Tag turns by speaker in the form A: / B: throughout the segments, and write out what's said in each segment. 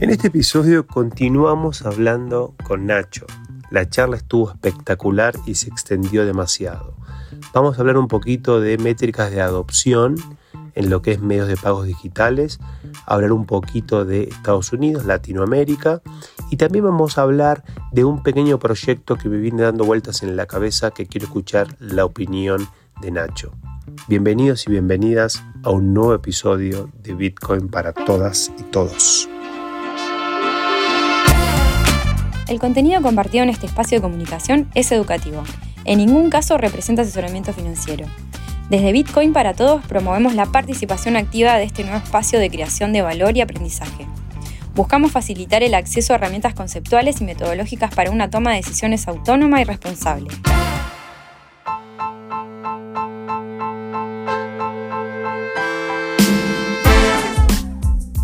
A: En este episodio continuamos hablando con Nacho. La charla estuvo espectacular y se extendió demasiado. Vamos a hablar un poquito de métricas de adopción en lo que es medios de pagos digitales, hablar un poquito de Estados Unidos, Latinoamérica y también vamos a hablar de un pequeño proyecto que me viene dando vueltas en la cabeza que quiero escuchar la opinión de Nacho. Bienvenidos y bienvenidas a un nuevo episodio de Bitcoin para todas y todos.
B: El contenido compartido en este espacio de comunicación es educativo. En ningún caso representa asesoramiento financiero. Desde Bitcoin para Todos promovemos la participación activa de este nuevo espacio de creación de valor y aprendizaje. Buscamos facilitar el acceso a herramientas conceptuales y metodológicas para una toma de decisiones autónoma y responsable.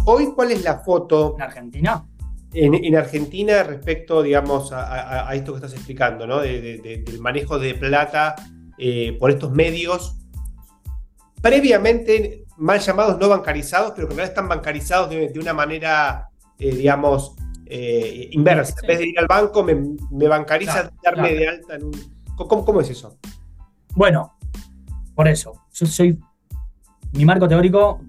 A: Hoy, ¿cuál es la foto?
C: ¿En Argentina?
A: En, Argentina respecto, digamos, a, esto que estás explicando, ¿no? del manejo de plata eh, por estos medios previamente mal llamados no bancarizados, pero que en realidad están bancarizados de, una manera, eh, digamos, eh, inversa. En vez de ir al banco, me, me bancariza darme de alta en un... ¿Cómo, es eso?
C: Bueno, por eso, yo soy... Mi marco teórico,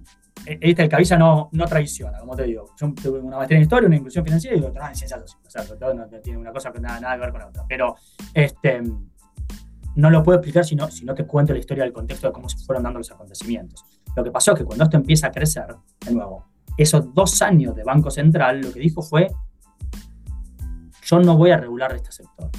C: este el cabeza no, no traiciona, como te digo. Yo tuve una maestría en historia, una inclusión financiera y otra en ciencias sociales. O sea, no, tiene una nada, que ver con la otra. Pero, este no lo puedo explicar si no, si no te cuento la historia del contexto de cómo se fueron dando los acontecimientos. Lo que pasó es que cuando esto empieza a crecer, de nuevo, esos dos años de Banco Central, lo que dijo fue, yo no voy a regular este sector,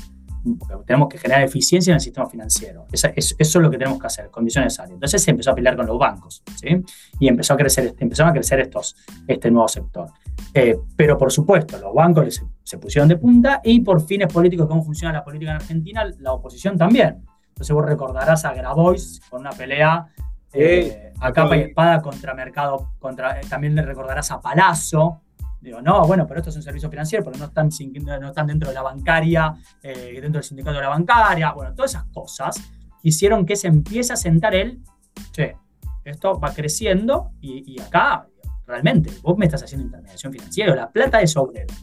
C: tenemos que generar eficiencia en el sistema financiero. Eso, es lo que tenemos que hacer, condiciones necesarias. Entonces se empezó a pelear con los bancos, ¿sí? Y empezó a crecer, empezaron a crecer estos, este nuevo sector. Eh, pero por supuesto, los bancos se, se pusieron de punta y por fines políticos, cómo funciona la política en Argentina, la oposición también. Entonces vos recordarás a Grabois con una pelea eh, a capa y espada contra Mercado, contra, eh, también le recordarás a Palazzo. Digo, no, bueno, pero esto es un servicio financiero, porque no están, no están dentro de la bancaria, eh, dentro del sindicato de la bancaria. Bueno, todas esas cosas hicieron que se empiece a sentar él, che, esto va creciendo y, acá, realmente, vos me estás haciendo intermediación financiera, la plata es obrero,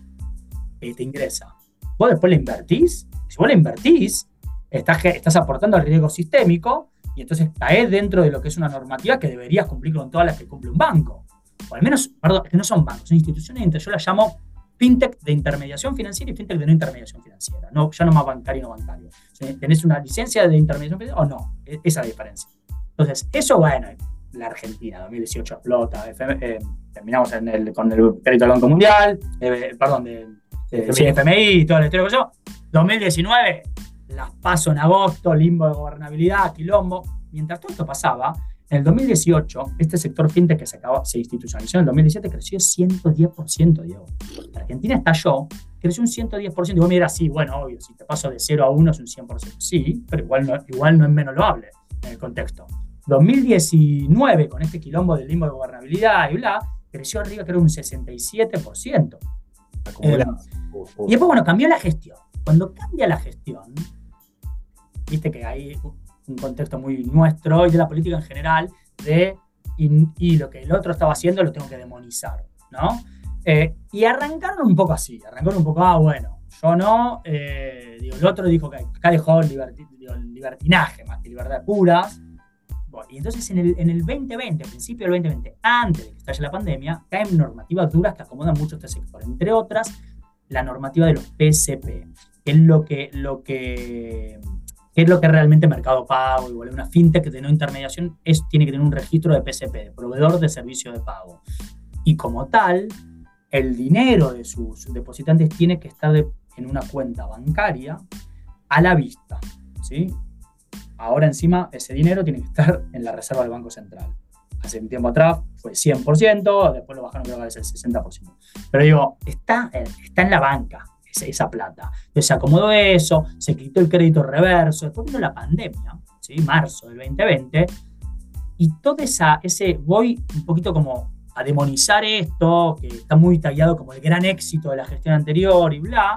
C: y te ingresa. Vos después la invertís, si vos la invertís, estás, aportando al riesgo sistémico y entonces caes dentro de lo que es una normativa que deberías cumplir con todas las que cumple un banco. O al menos, perdón, que no son bancos, son instituciones, yo las llamo fintech de intermediación financiera y fintech de no intermediación financiera. No, ya no más bancario y no bancario. ¿Tenés una licencia de intermediación financiera o no? E, esa es la diferencia. Entonces, eso, bueno, la Argentina, 2018 explota, eh, terminamos con el crédito del Banco Mundial, eh, perdón, de, FMI y toda la historia que yo. 2019, las paso en agosto, limbo de gobernabilidad, quilombo. Mientras todo esto pasaba, en el 2018, este sector fintech que se, acabó, se institucionalizó en el 2017 creció 110%, Diego. Argentina estalló, creció un 110%. Y vos me dirás, sí, bueno, obvio, si te paso de 0 a 1 es un 100%. Sí, pero igual no, igual no es menos loable en el contexto. 2019, con este quilombo del limbo de gobernabilidad y bla, creció arriba, creo, un 67%. Eh, y después, bueno, cambió la gestión. Cuando cambia la gestión, viste que hay un contexto muy nuestro y de la política en general, de y, lo que el otro estaba haciendo lo tengo que demonizar, ¿no? Eh, y arrancaron un poco así, arrancaron un poco, ah, bueno, yo no, eh, digo, el otro dijo que acá dejó libertinaje más que libertad puras. y entonces en el, en el 2020, principio del 2020, antes de que estalle la pandemia, caen normativas duras que acomodan mucho este sector, entre otras la normativa de los PCP, que es lo que, lo que ¿Qué es lo que es realmente Mercado Pago? Igual una fintech de no intermediación es, tiene que tener un registro de PCP, de proveedor de servicio de pago. Y como tal, el dinero de sus depositantes tiene que estar en una cuenta bancaria a la vista. ¿sí? Ahora encima ese dinero tiene que estar en la reserva del Banco Central. Hace un tiempo atrás fue 100%, después lo bajaron creo que es el 60%. Pero digo, está, está en la banca, esa plata. Entonces se acomodó eso, se quitó el crédito reverso, después vino la pandemia, ¿sí? marzo del 2020, y todo esa, ese, voy un poquito como a demonizar esto, que está muy tallado como el gran éxito de la gestión anterior y bla.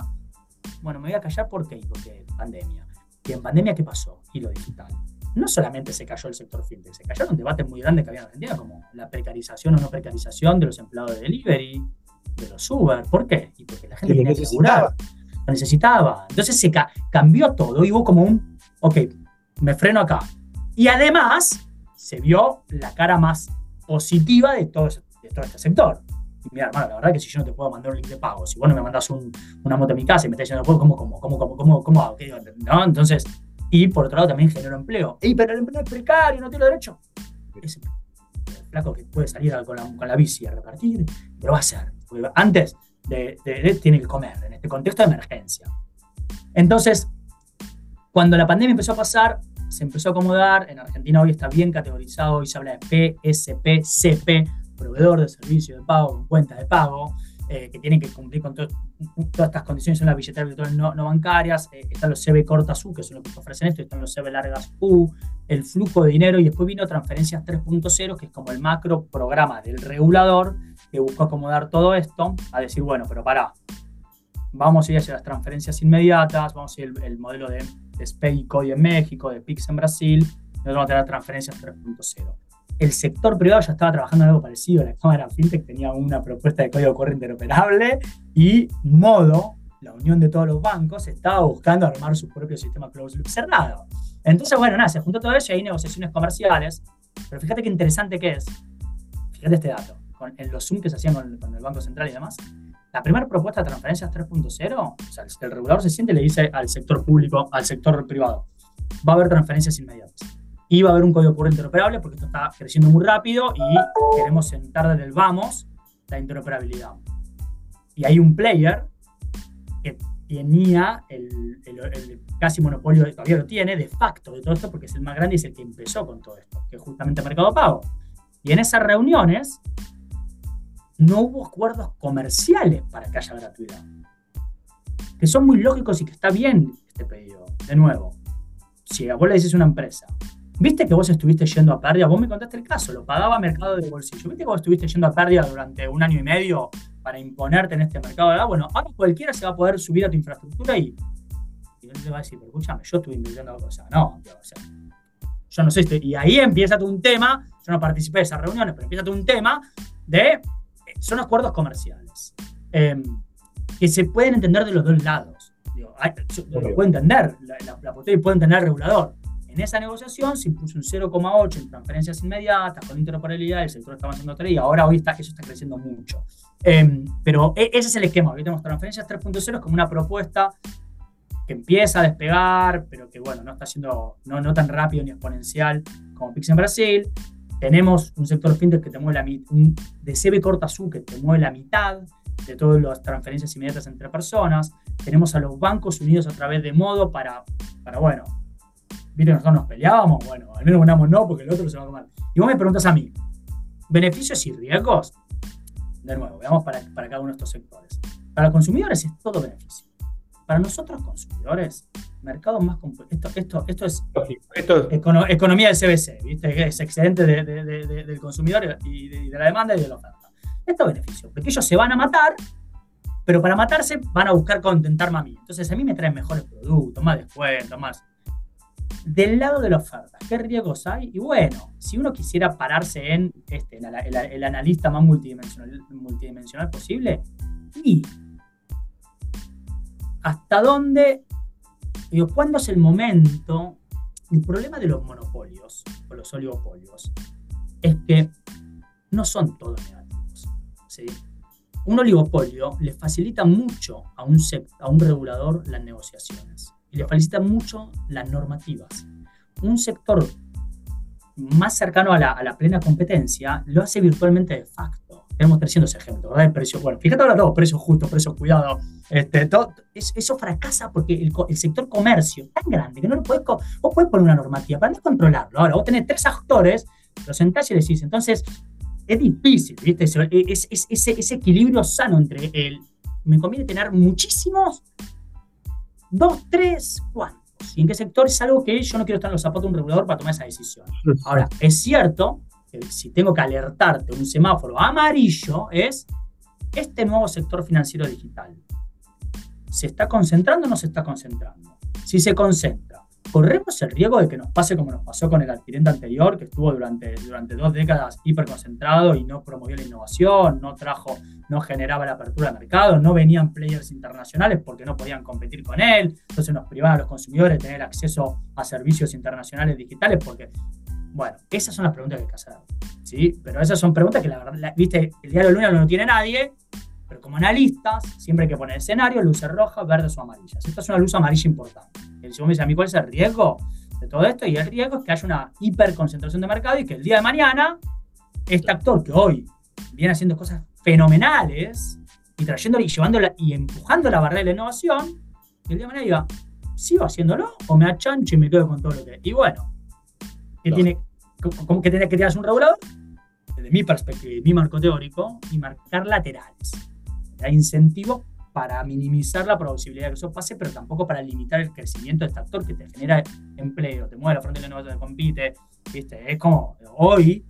C: Bueno, me voy a callar ¿por qué? Porque pandemia. ¿Y en pandemia qué pasó? Y lo digital. No solamente se cayó el sector fintech, se cayeron debates muy grandes que había en Argentina, como la precarización o no precarización de los empleados de delivery, de los Uber. ¿Por qué? Y porque la gente tenía que laburar. Lo necesitaba. Entonces se cambió todo y hubo como un, ok, me freno acá. Y además se vio la cara más positiva de todo, de todo este sector. Y mira, hermano, la verdad que si yo no te puedo mandar un link de pago, si vos no me mandás una moto a mi casa y me estás diciendo, ¿cómo, cómo, cómo, cómo, cómo, cómo hago? ¿No? Entonces, y por otro lado también genero empleo. ¡Ey, pero el empleo es precario, no tiene derecho! Ese flaco que puede salir con la, con la bici a repartir, lo va a hacer. Antes de, de, tiene que comer, en este contexto de emergencia. Entonces, cuando la pandemia empezó a pasar, se empezó a acomodar. En Argentina hoy está bien categorizado, hoy se habla de PSP, CP, proveedor de servicio de pago con cuenta de pago, eh, que tienen que cumplir con todas estas condiciones, son las billeteras virtuales no, no bancarias, eh, están los CB cortas U, que son los que ofrecen esto, están los CB largas U, el flujo de dinero, y después vino transferencias 3.0, que es como el macro programa del regulador que buscó acomodar todo esto, a decir, bueno, pero para vamos a ir hacia las transferencias inmediatas, vamos a ir el, el modelo de, de SPEI en México, de PIX en Brasil, y vamos a tener transferencias 3.0 el sector privado ya estaba trabajando en algo parecido. La Cámara FinTech tenía una propuesta de código corriente interoperable y Modo, la unión de todos los bancos, estaba buscando armar su propio sistema closed loop cerrado. Entonces, bueno, nada, se juntó todo eso y hay negociaciones comerciales. Pero fíjate qué interesante que es. Fíjate este dato. Con, los Zoom que se hacían con, el Banco Central y demás, la primera propuesta de transferencias 3.0, o sea, el regulador se siente y le dice al sector público, al sector privado, va a haber transferencias inmediatas y va a haber un código corriente interoperable porque esto está creciendo muy rápido y queremos sentar desde el vamos la interoperabilidad. Y hay un player que tenía el, casi monopolio, todavía lo tiene, de facto de todo esto, porque es el más grande y es el que empezó con todo esto, que es justamente Mercado Pago. Y en esas reuniones no hubo acuerdos comerciales para que haya gratuidad, que son muy lógicos y que está bien este pedido. De nuevo, si a vos le dices a una empresa, Viste que vos estuviste yendo a pérdida, vos me contaste el caso, lo pagaba Mercado de Bolsillo. Viste que vos estuviste yendo a pérdida durante un año y medio para imponerte en este mercado de Bueno, ahora cualquiera se va a poder subir a tu infraestructura y, y él te va a decir, pero escúchame, yo estuve invirtiendo o sea, no, o yo no sé, y ahí empieza un tema, yo no participé de esas reuniones, pero empieza un tema de, son acuerdos comerciales, em, que se pueden entender de los dos lados. Digo, lo puede entender, la, la, la puede entender el regulador en esa negociación se impuso un 0,8 en transferencias inmediatas, con interoperabilidad, el sector estaba haciendo 3 y ahora hoy está, eso está creciendo mucho. Em, pero e, ese es el esquema. Hoy tenemos transferencias 3.0 como una propuesta que empieza a despegar, pero que bueno, no está siendo no, no tan rápido ni exponencial como Pix en Brasil. Tenemos un sector fintech que te mueve la mitad, de CB que te mueve la mitad de todas las transferencias inmediatas entre personas. Tenemos a los bancos unidos a través de Modo para, para bueno, viste nosotros nos peleábamos, bueno, al menos ganamos no, porque el otro se va a comer. Y vos me preguntas a mí, ¿beneficios y riesgos? De nuevo, veamos para, para cada uno de estos sectores. Para los consumidores es todo beneficio. Para nosotros consumidores, mercado más esto, esto, esto es esto... economía del CBC, ¿viste? es excedente del consumidor y de, la demanda y de la oferta. Esto es beneficio, porque ellos se van a matar, pero para matarse van a buscar contentarme a mí. Entonces a mí me traen mejores productos, más descuentos, más del lado de la oferta, ¿qué riesgos hay? Y bueno, si uno quisiera pararse en este, el, analista más multidimensional, multidimensional posible, y hasta dónde, digo, ¿cuándo es el momento? El problema de los monopolios o los oligopolios es que no son todos negativos. Un oligopolio le facilita mucho a un, a un regulador las negociaciones y le facilita mucho las normativas. Un sector más cercano a la, plena competencia lo hace virtualmente de facto. Tenemos 300 ejemplos, ¿verdad? El precio, bueno, fíjate ahora todo, precios justos, precios cuidados. Este, todo, eso fracasa porque el, sector comercio es tan grande que no lo puedes, vos puedes poner una normativa, para no controlarlo. Ahora, vos tenés tres actores, los sentás y decís, entonces, es difícil, ¿viste? Es, es, ese equilibrio sano entre el, me conviene tener muchísimos dos, tres, cuántos. ¿Y en qué sector? Es algo que yo no quiero estar en los zapatos de un regulador para tomar esa decisión. Ahora, es cierto si tengo que alertarte un semáforo amarillo, es este nuevo sector financiero digital. ¿Se está concentrando o no se está concentrando? Si se concentra, corremos el riesgo de que nos pase como nos pasó con el adquirente anterior, que estuvo durante, durante dos décadas hiperconcentrado y no promovió la innovación, no trajo, no generaba la apertura de mercado, no venían players internacionales porque no podían competir con él, entonces nos privaban a los consumidores de tener acceso a servicios internacionales digitales porque, bueno, esas son las preguntas que hay que hacer, ¿sí? Pero esas son preguntas que la verdad, viste, el diario Luna no tiene nadie, pero como analistas, siempre hay que poner escenario, luces rojas, verdes o amarillas. Esta es una luz amarilla importante. El segundo me dice a mí, ¿cuál es el riesgo de todo esto? Y el riesgo es que haya una hiperconcentración de mercado y que el día de mañana, este actor que hoy viene haciendo cosas fenomenales y trayéndole y llevándola y empujando la barrera de la innovación, el día de mañana diga, ¿sigo haciéndolo o me achancho y me quedo con todo lo que... Y bueno, ¿qué tiene, ¿cómo que tiene que tener un regulador? Desde mi perspectiva y mi marco teórico, y marcar laterales hay incentivos para minimizar la posibilidad de que eso pase, pero tampoco para limitar el crecimiento de este actor que te genera empleo, te mueve la frente de innovación, te compite. ¿viste? Es como hoy,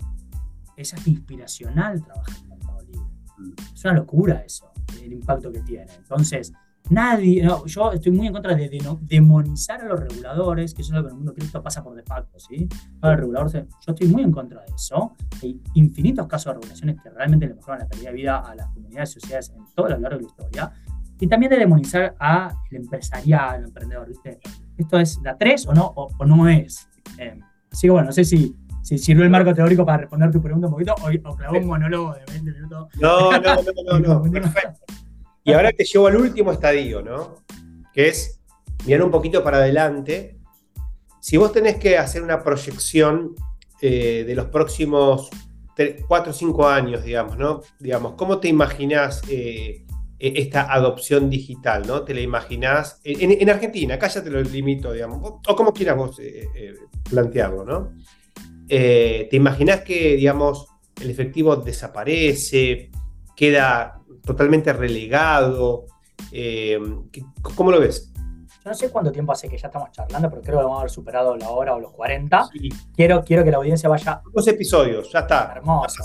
C: es inspiracional trabajar en el mercado libre. Mm. Es una locura eso, el impacto que tiene. Entonces, Nadie, yo estoy muy en contra de, demonizar a los reguladores, que eso es lo que en el mundo cripto pasa por de facto, ¿sí? regulador, yo estoy muy en contra de eso. Hay infinitos casos de regulaciones que realmente le mejoran la calidad de vida a las comunidades y sociedades en todo lo largo de la historia. Y también de demonizar al empresarial, al emprendedor, ¿viste? ¿Esto es la 3 o no, o, no es? Eh, así que bueno, no sé si, si sirvió el marco teórico para responder tu pregunta un poquito o, o clavó un monólogo de 20 minutos.
A: No, no, no, no, no. Perfecto. Y ahora te llevo al último estadio, ¿no? Que es mirar un poquito para adelante. Si vos tenés que hacer una proyección eh, de los próximos 4 o 5 años, digamos, ¿no? Digamos, ¿cómo te imaginás eh, e-, esta adopción digital, ¿no? ¿Te la imaginás? En, Argentina, acá ya te lo limito, digamos, o, como quieras vos eh, plantearlo, ¿no? ¿Te imaginás que, digamos, el efectivo desaparece, queda totalmente relegado. Eh, ¿Cómo lo ves?
C: Yo no sé cuánto tiempo hace que ya estamos charlando, pero creo que vamos a haber superado la hora o los 40. Quiero, quiero que la audiencia vaya.
A: Dos episodios, ya está.
C: Hermoso.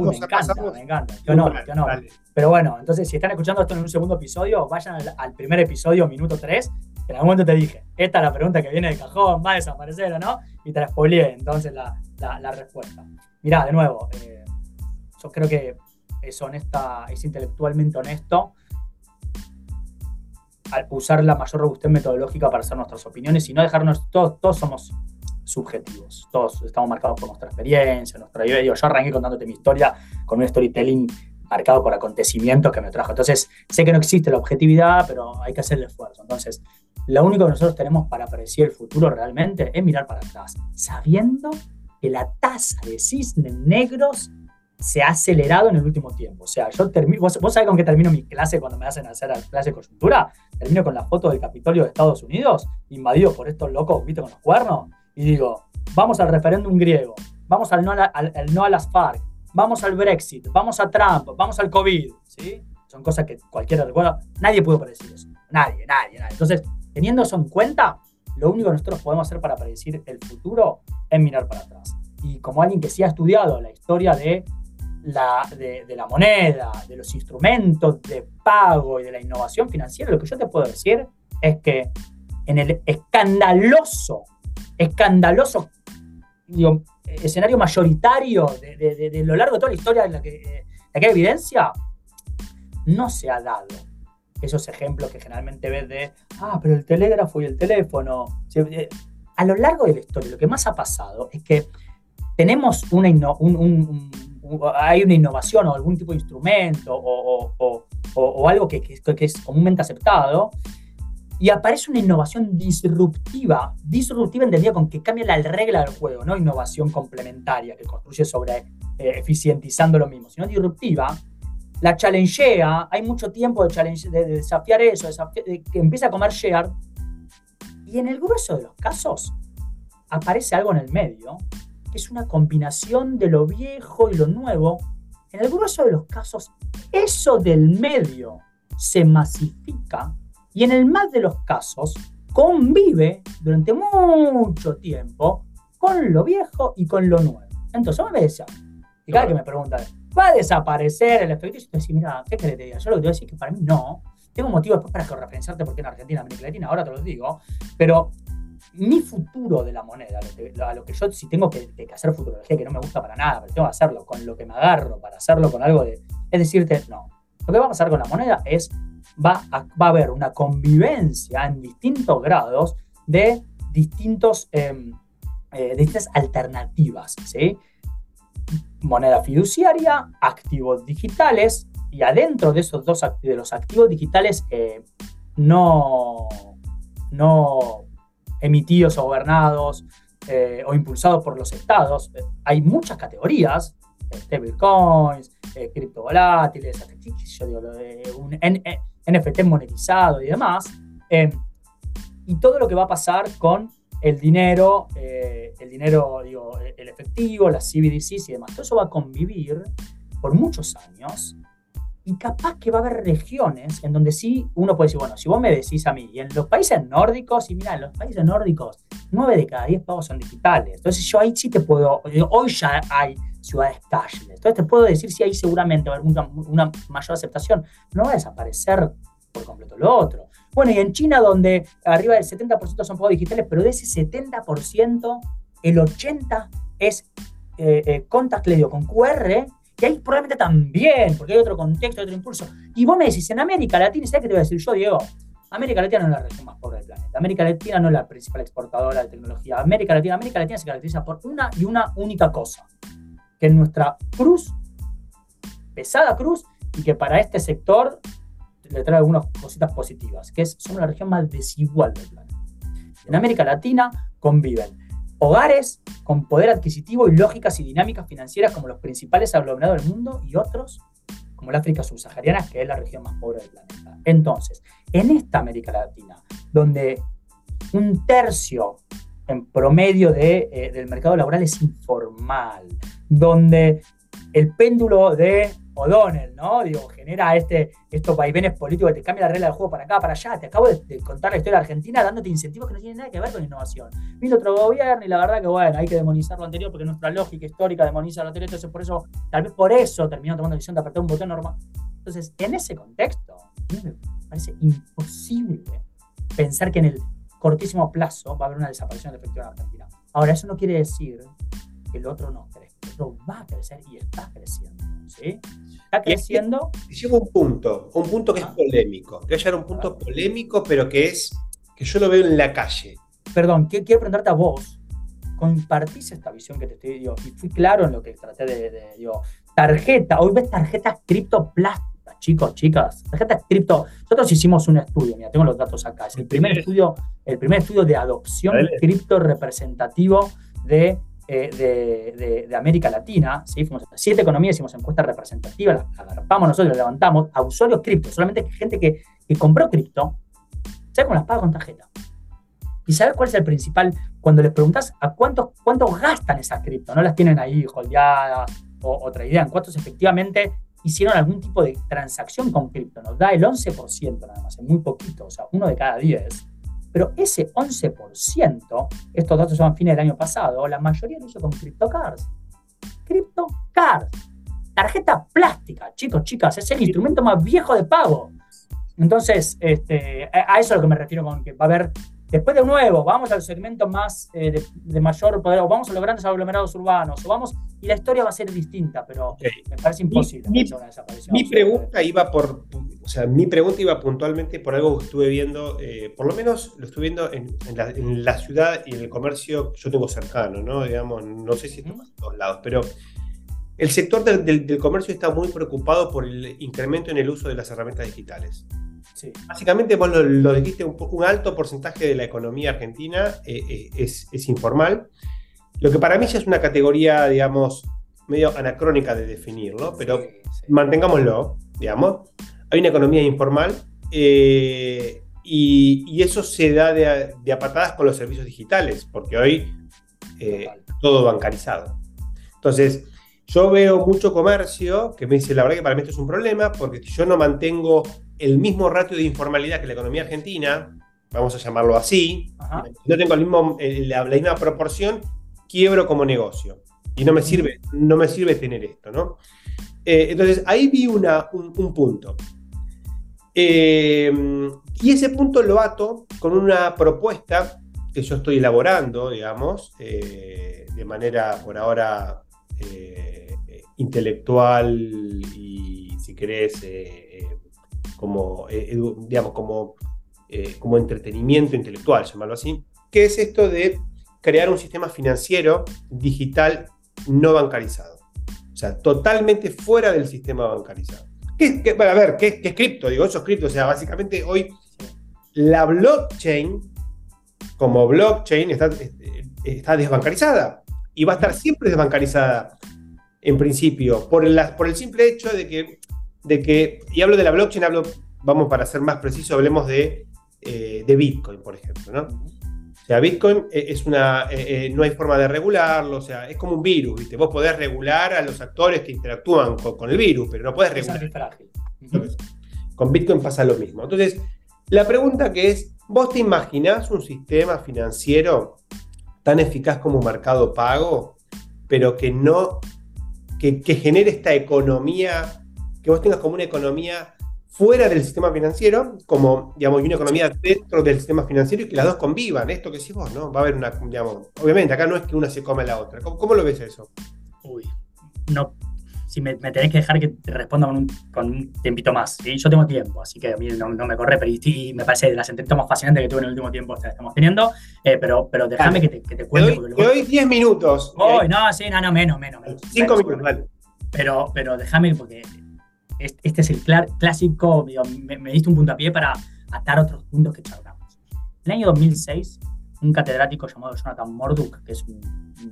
C: me encanta, me encanta. Qué honor, qué honor. Pero bueno, entonces, si están escuchando esto en un segundo episodio, vayan al, primer episodio, minuto 3. Que en algún momento te dije, esta es la pregunta que viene de cajón, va a desaparecer o no, y te la spoileé entonces la, la, respuesta. Mirá, de nuevo, eh, yo creo que es honesta, es intelectualmente honesto al usar la mayor robustez metodológica para hacer nuestras opiniones y no dejarnos, todos, todos somos subjetivos, todos estamos marcados por nuestra experiencia, nuestra vida. Yo arranqué contándote mi historia con un storytelling marcado por acontecimientos que me trajo. Entonces, sé que no existe la objetividad, pero hay que hacer el esfuerzo. Entonces, lo único que nosotros tenemos para predecir el futuro realmente es mirar para atrás, sabiendo que la tasa de cisnes negros se ha acelerado en el último tiempo. O sea, yo termino, ¿vos, vos sabés con qué termino mi clase cuando me hacen hacer la clase de coyuntura? Termino con la foto del Capitolio de Estados Unidos, invadido por estos locos, viste, con los cuernos, y digo, vamos al referéndum griego, vamos al no a, al, no a las FARC, vamos al Brexit, vamos a Trump, vamos al COVID, ¿sí? Son cosas que cualquiera recuerda. Nadie pudo predecir eso. Nadie, nadie, nadie. Entonces, teniendo eso en cuenta, lo único que nosotros podemos hacer para predecir el futuro es mirar para atrás. Y como alguien que sí ha estudiado la historia de de, la moneda, de los instrumentos de pago y de la innovación financiera, lo que yo te puedo decir es que en el escandaloso, escandaloso escenario mayoritario de, lo largo de toda la historia en la que, hay evidencia, no se ha dado esos ejemplos que generalmente ves de, ah, pero el telégrafo y el teléfono. Eh, a lo largo de la historia, lo que más ha pasado es que tenemos una un, hay una innovación o algún tipo de instrumento o, algo que, es comúnmente aceptado, y aparece una innovación disruptiva, disruptiva entendida con que cambia la regla del juego, no innovación complementaria que construye sobre eh, eficientizando lo mismo, sino disruptiva, la challengea, hay mucho tiempo de, challenge, de, desafiar eso, que empieza a comer share, y en el grueso de los casos aparece algo en el medio es una combinación de lo viejo y lo nuevo. En el grueso de los casos, eso del medio se masifica y en el más de los casos convive durante mucho tiempo con lo viejo y con lo nuevo. Entonces, me decía, y cada que me preguntan, ¿va a desaparecer el efecto? Yo te decía, mira, ¿qué querés que te diga? Yo lo que te voy a decir es que para mí no. Tengo motivo después para referenciarte porque en Argentina, América Latina, ahora te lo digo, pero mi futuro de la moneda, a lo que yo si tengo que, hacer futurología, que no me gusta para nada, pero tengo que hacerlo con lo que me agarro para hacerlo con algo de... Es decirte, no, lo que va a pasar con la moneda es, va a, va a haber una convivencia en distintos grados de distintos, em, eh, distintas alternativas, ¿sí? Moneda fiduciaria, activos digitales, y adentro de esos dos de los activos digitales eh, no, no emitidos o gobernados eh, o impulsados por los estados. Hay muchas categorías, stablecoins, eh, criptovolátiles, yo un NFT monetizado y demás. Eh, y todo lo que va a pasar con el dinero, eh, el dinero, digo, el efectivo, las CBDCs y demás. Todo eso va a convivir por muchos años y capaz que va a haber regiones en donde sí uno puede decir, bueno, si vos me decís a mí, y en los países nórdicos, y mira, en los países nórdicos, 9 de cada 10 pagos son digitales. Entonces yo ahí sí te puedo, hoy ya hay ciudades cashless. Entonces te puedo decir si ahí seguramente va a haber una, mayor aceptación. No va a desaparecer por completo lo otro. Bueno, y en China, donde arriba del 70% son pagos digitales, pero de ese 70%, el 80% es eh, eh, contactless con QR y ahí probablemente también, porque hay otro contexto, otro impulso. Y vos me decís, en América Latina, ¿sabes qué te voy a decir yo, Diego? América Latina no es la región más pobre del planeta. América Latina no es la principal exportadora de tecnología. América Latina, América Latina se caracteriza por una y una única cosa. Que en nuestra cruz, pesada cruz, y que para este sector le trae algunas cositas positivas, que es, somos la región más desigual del planeta. En América Latina conviven hogares con poder adquisitivo y lógicas y dinámicas financieras como los principales aglomerados del mundo y otros como la África subsahariana, que es la región más pobre del planeta. Entonces, en esta América Latina, donde un tercio en promedio de, eh, del mercado laboral es informal, donde el péndulo de O'Donnell, ¿no? Digo, genera este, estos vaivenes políticos que te cambia la regla del juego para acá, para allá. Te acabo de, contar la historia de Argentina dándote incentivos que no tienen nada que ver con innovación. Vino otro gobierno y la verdad que, bueno, hay que demonizar lo anterior porque nuestra lógica histórica demoniza lo anterior. Entonces, por eso, tal vez por eso terminó tomando la decisión de apretar un botón normal. Entonces, en ese contexto, me parece imposible pensar que en el cortísimo plazo va a haber una desaparición de efectivo en Argentina. Ahora, eso no quiere decir que el otro no crezca. Va a crecer y está creciendo. ¿sí? Está creciendo.
A: Llevo un punto, un punto que es ah. polémico. Te voy a llevar un punto polémico, pero que es que yo lo veo en la calle.
C: Perdón, quiero preguntarte a vos. ¿Compartís esta visión que te estoy diciendo? Y fui claro en lo que traté de, digo, tarjeta, hoy ves tarjetas criptoplásticas, chicos, chicas, tarjetas cripto. Nosotros hicimos un estudio, mira, tengo los datos acá. Es el primer estudio, el primer estudio de adopción cripto representativo de eh, de, América Latina, ¿sí? fuimos a siete economías, hicimos encuestas representativas, las agarramos nosotros, las levantamos a usuarios cripto, solamente gente que, compró cripto, ¿sabes cómo las paga con tarjeta? ¿Y sabes cuál es el principal? Cuando les preguntas a cuántos, cuántos gastan esas cripto, no las tienen ahí holdeadas o otra idea, cuántos efectivamente hicieron algún tipo de transacción con cripto, nos da el 11% nada más, es muy poquito, o sea, uno de cada 10 pero ese 11%, estos datos son fines del año pasado, la mayoría lo hizo con CryptoCards. CryptoCards. Tarjeta plástica, chicos, chicas, es el instrumento más viejo de pago. Entonces, este, a eso es a lo que me refiero con que va a haber Después de nuevo, vamos al segmento más eh, de, mayor poder, o vamos a los grandes aglomerados urbanos, o vamos, y la historia va a ser distinta, pero me parece imposible.
A: Mi, mi pregunta iba por, o sea, mi pregunta iba puntualmente por algo que estuve viendo, eh, por lo menos lo estuve viendo en, la, ciudad y en el comercio que yo tengo cercano, ¿no? Digamos, no sé si esto pasa en todos lados, pero el sector del comercio está muy preocupado por el incremento en el uso de las herramientas digitales. Básicamente vos lo, dijiste, un, alto porcentaje de la economía argentina eh, eh, es, informal, lo que para mí ya es una categoría, digamos, medio anacrónica de definir, ¿no? Pero mantengámoslo, digamos. Hay una economía informal eh, y, eso se da de, de, a patadas con los servicios digitales, porque hoy todo bancarizado. Entonces, yo veo mucho comercio que me dice, la verdad que para mí esto es un problema, porque si yo no mantengo el mismo ratio de informalidad que la economía argentina, vamos a llamarlo así, no tengo el mismo, la, misma proporción, quiebro como negocio. Y no me sirve, no me sirve tener esto, ¿no? Eh, entonces, ahí vi una, un, punto. Eh, y ese punto lo ato con una propuesta que yo estoy elaborando, digamos, eh, de manera por ahora eh, intelectual y, si querés, como, digamos, como, como entretenimiento intelectual, llamarlo así, que es esto de crear un sistema financiero digital no bancarizado. O sea, totalmente fuera del sistema bancarizado. ¿Qué, a ver, ¿qué, es cripto? Digo, eso es cripto. O sea, básicamente hoy la blockchain, como blockchain, está, está desbancarizada y va a estar siempre desbancarizada en principio, por, por el simple hecho de que, de que, y hablo de la blockchain, hablo, vamos para ser más preciso, hablemos de, eh, de Bitcoin, por ejemplo, ¿no? O sea, Bitcoin eh, es una, eh, no hay forma de regularlo, o sea, es como un virus, ¿viste? Vos podés regular a los actores que interactúan con, el virus, pero no podés regular. frágil. Con Bitcoin pasa lo mismo. Entonces, la pregunta que es, ¿vos te imaginás un sistema financiero tan eficaz como mercado pago, pero que no, que, genere esta economía, que vos tengas como una economía fuera del sistema financiero, como, digamos, y una economía dentro del sistema financiero y que las dos convivan. Esto que decís vos, ¿no? Va a haber una, digamos, obviamente acá no es que una se come la otra. ¿Cómo, lo ves eso?
C: Uy, no, si me, tenés que dejar que te responda con un, con un tiempito más. ¿sí? Yo tengo tiempo, así que a mí no, me corre, pero y, me parece de las entrevistas más fascinantes que tuve en el último tiempo que estamos teniendo. Eh, pero, pero déjame que te, que te cuente.
A: Te doy 10 minutos.
C: Uy, no, sí, no, no, menos, menos.
A: 5 minutos, vale.
C: Pero, pero déjame, porque este es el clásico, me, diste un puntapié para atar otros puntos que charlamos. En el año 2006, un catedrático llamado Jonathan Morduk, que es un,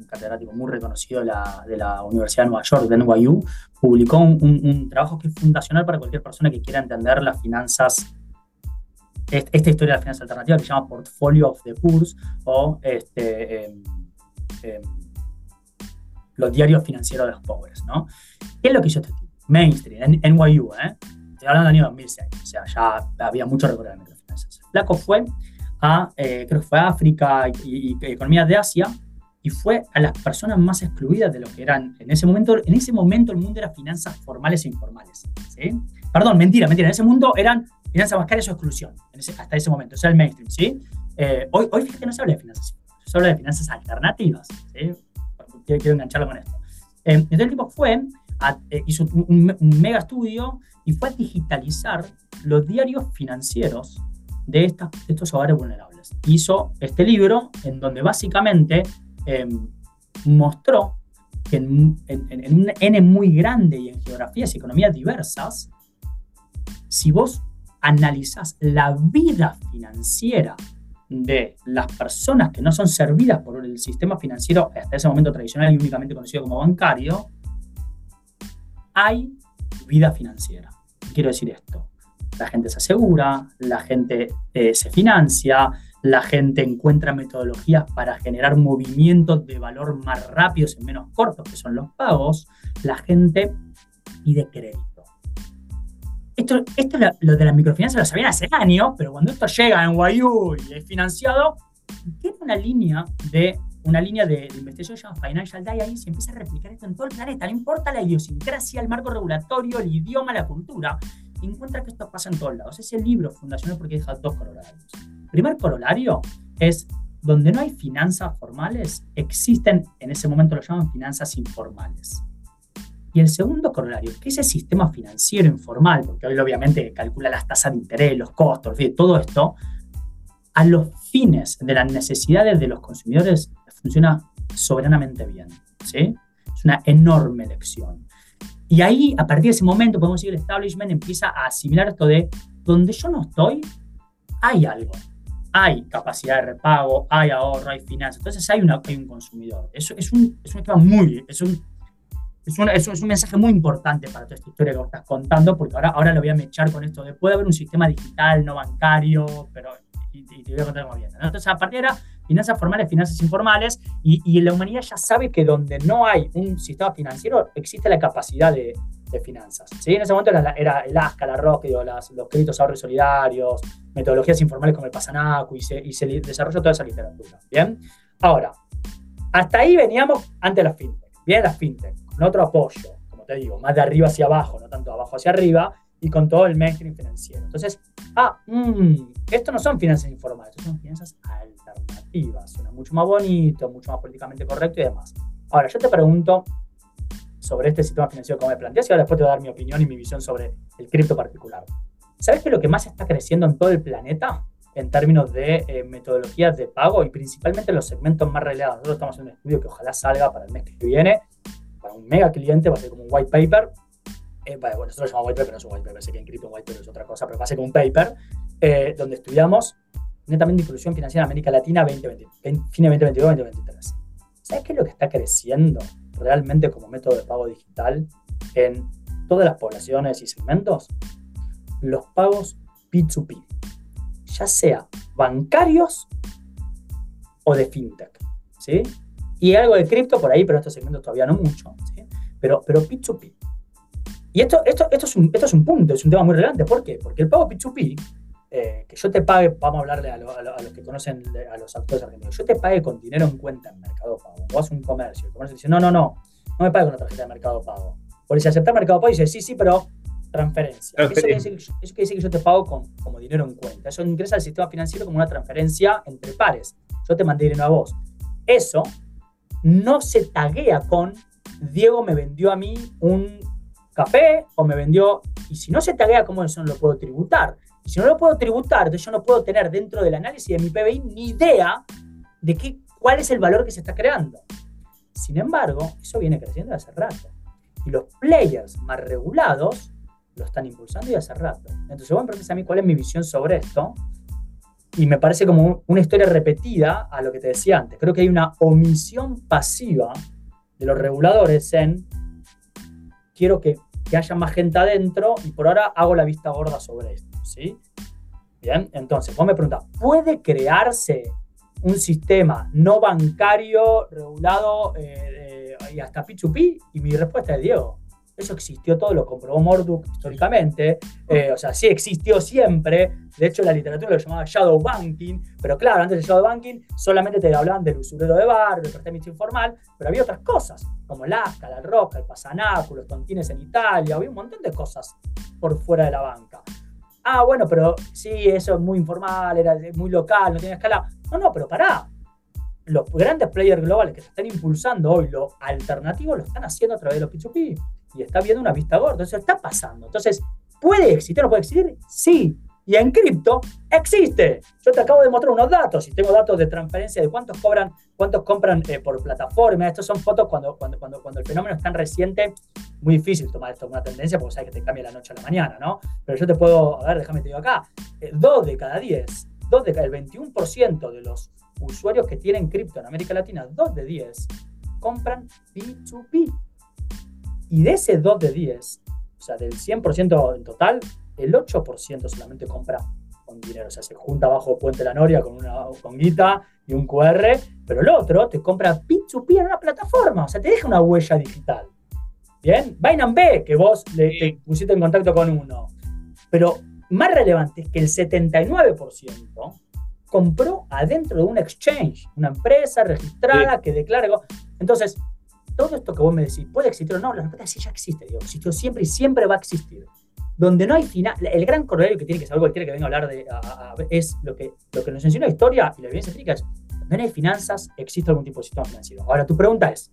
C: catedrático muy reconocido de la, Universidad de Nueva York, de NYU, publicó un, trabajo que es fundacional para cualquier persona que quiera entender las finanzas esta historia de las finanzas alternativas que se llama Portfolio of the Poor o este, em, em, los diarios financieros de los pobres. ¿no? ¿Qué es lo que hizo este mainstream, en NYU, ¿eh? Estoy hablando del año 2006, o sea, ya había mucho recorrido de microfinanzas. Flaco fue a, eh, creo que fue a África y, economías de Asia, y fue a las personas más excluidas de lo que eran en ese momento. En ese momento el mundo era finanzas formales e informales. ¿sí? Perdón, mentira, mentira. En ese mundo eran finanzas bancarias o exclusión, hasta ese momento, o sea, el mainstream. ¿sí? Eh, hoy, hoy fíjate, no se habla de finanzas, se habla de finanzas alternativas. ¿sí? Quiero, engancharlo con esto. Eh, entonces el tipo fue eh, hizo un, mega estudio y fue a digitalizar los diarios financieros de, estas, estos hogares vulnerables. Hizo este libro en donde básicamente em, mostró que en, un N muy grande y en geografías y economías diversas, si vos analizás la vida financiera de las personas que no son servidas por el sistema financiero hasta ese momento tradicional y únicamente conocido como bancario, hay vida financiera. Quiero decir esto. La gente se asegura, la gente eh, se financia, la gente encuentra metodologías para generar movimientos de valor más rápidos y menos cortos, que son los pagos, la gente pide crédito. Esto, esto lo de la microfinanza lo sabían hace años, pero cuando esto llega en Wayu y es financiado, tiene una línea de una línea de, investigación llamada Financial Diary y se empieza a replicar esto en todo el planeta. No importa la idiosincrasia, el marco regulatorio, el idioma, la cultura. Encuentra que esto pasa en todos lados. Ese libro fundacional porque deja dos corolarios. El primer corolario es donde no hay finanzas formales, existen, en ese momento lo llaman finanzas informales. Y el segundo corolario, que ese sistema financiero informal, porque hoy obviamente calcula las tasas de interés, los costos, todo esto, a los fines de las necesidades de los consumidores funciona soberanamente bien. ¿sí? Es una enorme lección. Y ahí, a partir de ese momento, podemos decir, el establishment empieza a asimilar esto de donde yo no estoy, hay algo. Hay capacidad de repago, hay ahorro, hay finanzas. Entonces hay, una, hay un consumidor. Eso es un, es un tema muy. Es un, es un, es, un, mensaje muy importante para toda esta historia que vos estás contando, porque ahora, ahora lo voy a mechar con esto de puede haber un sistema digital, no bancario, pero. Y, te voy a contar cómo viene. Entonces, a partir de ahora, finanzas formales, finanzas informales, y, y, la humanidad ya sabe que donde no hay un sistema financiero existe la capacidad de, de finanzas. ¿sí? En ese momento era, el ASCA, la ROC, los créditos ahorros solidarios, metodologías informales como el Pasanacu, y se, y se desarrolla toda esa literatura. ¿bien? Ahora, hasta ahí veníamos ante la fintech. Bien, la fintech, con otro apoyo, como te digo, más de arriba hacia abajo, no tanto abajo hacia arriba, y con todo el mainstream financiero. Entonces, ah, mmm, esto no son finanzas informales, son finanzas alternativas, suena mucho más bonito, mucho más políticamente correcto y demás. Ahora, yo te pregunto sobre este sistema financiero como me planteas y ahora después te voy a dar mi opinión y mi visión sobre el cripto particular. ¿Sabes que lo que más está creciendo en todo el planeta en términos de eh, metodologías de pago y principalmente los segmentos más relevados? Nosotros estamos en un estudio que ojalá salga para el mes que viene, para un mega cliente, va a ser como un white paper. Eh, bueno, nosotros lo llamamos white paper, no es un white paper, sé que en cripto white paper es otra cosa, pero como un paper eh, donde estudiamos netamente inclusión financiera en América Latina 2020, fin de 2022-2023. ¿Sabes qué es lo que está creciendo realmente como método de pago digital en todas las poblaciones y segmentos? Los pagos P2P, ya sea bancarios o de fintech. ¿sí? Y algo de cripto por ahí, pero estos segmentos todavía no mucho. ¿sí? Pero, pero P2P. Y esto, esto, esto, es un, esto es un punto, es un tema muy relevante. ¿Por qué? Porque el pago P2P eh, que yo te pague, vamos a hablarle a, los que conocen a los actores argentinos, yo te pague con dinero en cuenta en Mercado Pago, o haces un comercio, el comercio dice, no, no, no, no me pague con la tarjeta de Mercado Pago. Porque si aceptas Mercado Pago, dice, sí, sí, pero transferencia. Eso, quiere decir, que yo te pago con, como dinero en cuenta. Eso ingresa al sistema financiero como una transferencia entre pares. Yo te mandé dinero a vos. Eso no se taguea con Diego me vendió a mí un café o me vendió. Y si no se taguea, ¿cómo eso no lo puedo tributar? Y si no lo puedo tributar, entonces yo no puedo tener dentro del análisis de mi PBI ni idea de qué, cuál es el valor que se está creando. Sin embargo, eso viene creciendo hace rato. Y los players más regulados lo están impulsando y hace rato. Entonces, vos me preguntas a mí cuál es mi visión sobre esto. Y me parece como una historia repetida a lo que te decía antes. Creo que hay una omisión pasiva de los reguladores en quiero que, que haya más gente adentro y por ahora hago la vista gorda sobre esto. ¿sí? Bien, entonces, vos me preguntas, ¿puede crearse un sistema no bancario regulado eh, y hasta P2P? Y mi respuesta es Diego. Eso existió todo, lo comprobó Morduk históricamente. Eh, o sea, sí existió siempre. De hecho, la literatura lo llamaba shadow banking. Pero claro, antes del shadow banking solamente te hablaban del usurero de bar, del prestamista informal. Pero había otras cosas, como el Asca, la Roca, el Pasanaco, los tontines en Italia. Había un montón de cosas por fuera de la banca ah, bueno, pero sí, eso es muy informal, era muy local, no tiene escala. No, no, pero pará. Los grandes players globales que se están impulsando hoy, lo alternativo, lo están haciendo a través de los P2P. Y está viendo una vista gorda. Entonces, está pasando. Entonces, ¿puede existir o no puede existir? Sí. Y en cripto existe. Yo te acabo de mostrar unos datos y tengo datos de transferencia de cuántos cobran, cuántos compran eh, por plataforma. Estos son fotos cuando, cuando, cuando, cuando el fenómeno es tan reciente. Muy difícil tomar esto como una tendencia porque sabes que te cambia la noche a la mañana, ¿no? Pero yo te puedo, a ver, déjame te digo acá. Eh, dos de cada diez, dos de cada, el 21% de los usuarios que tienen cripto en América Latina, dos de 10 compran P2P. Y de ese 2 de 10, o sea, del 100% en total, el 8% solamente compra con dinero. O sea, se junta bajo Puente La Noria con una con guita y un QR, pero el otro te compra P2P en una plataforma. O sea, te deja una huella digital. Bien, Binance B, que vos le, te pusiste en contacto con uno. Pero más relevante es que el 79% compró adentro de un exchange, una empresa registrada que declara. Entonces, todo esto que vos me decís, ¿puede existir o no? La respuesta es sí, ya existe, digo, existió siempre y siempre va a existir donde no hay final. El gran correlario que tiene que saber cualquiera que venga a hablar de, es lo que, lo que nos enseñó la historia y la evidencia explica es, donde no hay finanzas, existe algún tipo de sistema financiero. Ahora, tu pregunta es,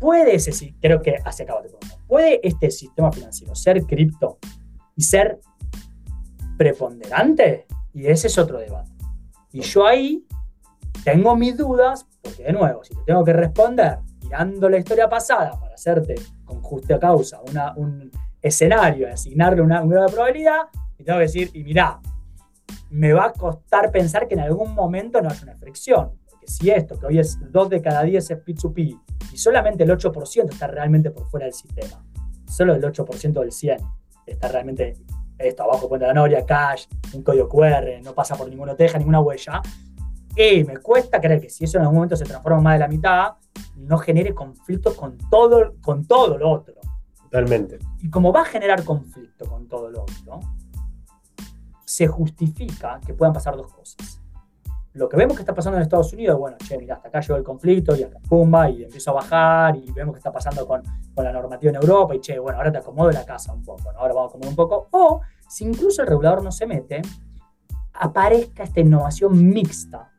C: ¿puede ese, creo que hacia acá te pregunto, ¿puede este sistema financiero ser cripto y ser preponderante? Y ese es otro debate. Y yo ahí tengo mis dudas, porque de nuevo, si te tengo que responder mirando la historia pasada para hacerte con justa causa una, un, escenario, asignarle una, una probabilidad, y tengo que decir, y mirá, me va a costar pensar que en algún momento no haya una fricción. Porque si esto, que hoy es 2 de cada 10 es P2P, y solamente el 8% está realmente por fuera del sistema, solo el 8% del 100 está realmente esto abajo, cuenta de la noria, cash, un código QR, no pasa por ninguna teja, ninguna huella. Y me cuesta creer que si eso en algún momento se transforma más de la mitad, no genere conflictos con todo, con todo lo otro.
A: Totalmente.
C: Y como va a generar conflicto con todo lo otro, se justifica que puedan pasar dos cosas. lo que vemos que está pasando en Estados Unidos, bueno, che, mira, hasta acá llegó el conflicto y acá pumba y empiezo a bajar y vemos que está pasando con, con, la normativa en Europa y che, bueno, ahora te acomodo la casa un poco, ¿no? ahora vamos a acomodar un poco. O si incluso el regulador no se mete, aparezca esta innovación mixta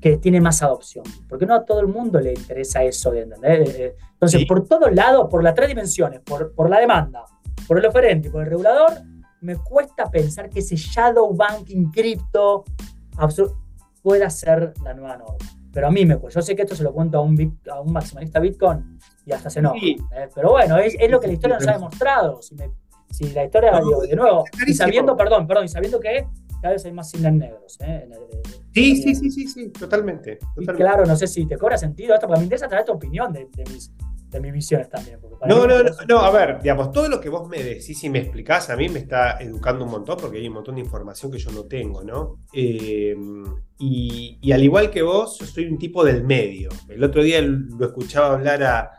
C: que tiene más adopción, porque no a todo el mundo le interesa eso, ¿entendés? Eh, eh, entonces, por todos lados, por las tres dimensiones, por, por la demanda, por el oferente y por el regulador, me cuesta pensar que ese shadow banking cripto pueda ser la nueva norma. Pero a mí me cuesta. Yo sé que esto se lo cuento a un, a un maximalista Bitcoin y hasta se enoja. ¿eh? Pero bueno, es, es, lo que la historia nos ha demostrado. Si, si la historia, de nuevo, y sabiendo, perdón, perdón, y sabiendo que cada vez hay más cines negros. ¿eh?
A: sí, sí, sí, sí, sí, totalmente.
C: claro, no sé si te cobra sentido esto, porque me interesa traer tu opinión de, de mis de mis visiones también.
A: No, no, no, no, a ver, digamos, todo lo que vos me decís y me explicás a mí me está educando un montón porque hay un montón de información que yo no tengo, ¿no? Em, y, al igual que vos, yo soy un tipo del medio. El otro día lo escuchaba hablar a,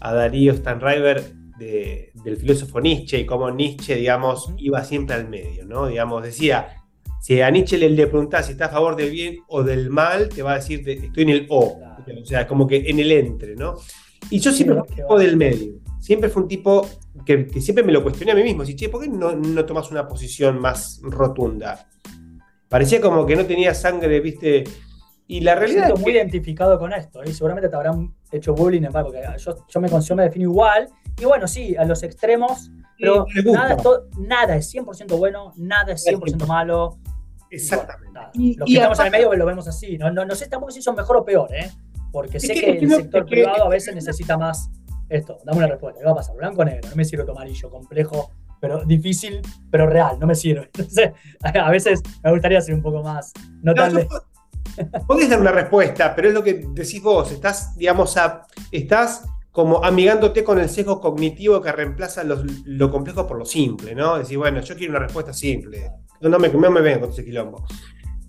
A: a Darío Stanriver de, del filósofo Nietzsche y cómo Nietzsche, digamos, iba siempre al medio, ¿no? Digamos, decía, si a Nietzsche le, le preguntás si está a favor del bien o del mal, te va a decir, estoy en el O, o sea, como que en el entre, ¿no? Y yo siempre fui un tipo del medio. Siempre fue un tipo que, siempre me lo cuestioné a mí mismo. Si, che, ¿por qué no, no tomas una posición más rotunda? Parecía como que no tenía sangre, ¿viste? Y la realidad.
C: Estoy muy identificado con esto, y seguramente te habrán hecho bullying, porque yo, yo me, yo me defino igual. Y bueno, sí, a los extremos, pero nada, nada, es 100% bueno, nada es 100% malo.
A: Exactamente.
C: Y, los que estamos en el medio lo vemos así. No, no, no sé tampoco si son mejor o peor, ¿eh? porque sé que, el sector privado a veces necesita más esto. Dame una respuesta, ¿qué va a pasar? Blanco o negro, no me sirve tu amarillo, complejo, pero difícil, pero real, no me sirve. Entonces, a veces me gustaría ser un poco más notable.
A: Podés dar una respuesta, pero es lo que decís vos, estás, digamos, a, estás como amigándote con el sesgo cognitivo que reemplaza lo complejo por lo simple, ¿no? Decir, bueno, yo quiero una respuesta simple. No, me, no me vengan con ese quilombo.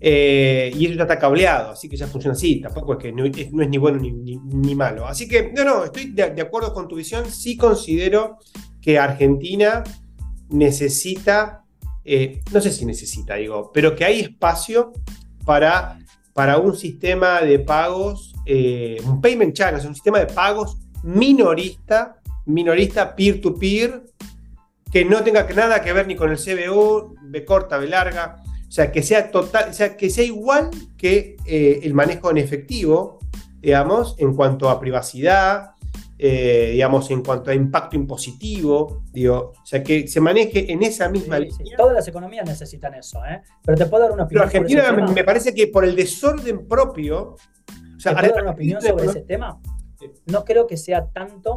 A: Eh, y eso ya está cableado, así que ya funciona así. Tampoco es que no, es, ni bueno ni, malo. Así que, no, no, estoy de, acuerdo con tu visión. Sí considero que Argentina necesita, eh, no sé si necesita, digo, pero que hay espacio para, para un sistema de pagos, eh, un payment channel, un sistema de pagos minorista, minorista, peer-to-peer, que no tenga nada que ver ni con el CBU, B corta, B larga o sea, que sea total, o sea, que sea igual que eh, el manejo en efectivo, digamos, en cuanto a privacidad, eh, digamos, en cuanto a impacto impositivo, digo, o sea, que se maneje en esa misma línea.
C: Todas las economías necesitan eso, ¿eh? Pero te puedo dar una opinión.
A: Pero Argentina me, parece que por el desorden propio.
C: O sea, ¿Te puedo dar una opinión sobre ese tema? No creo que sea tanto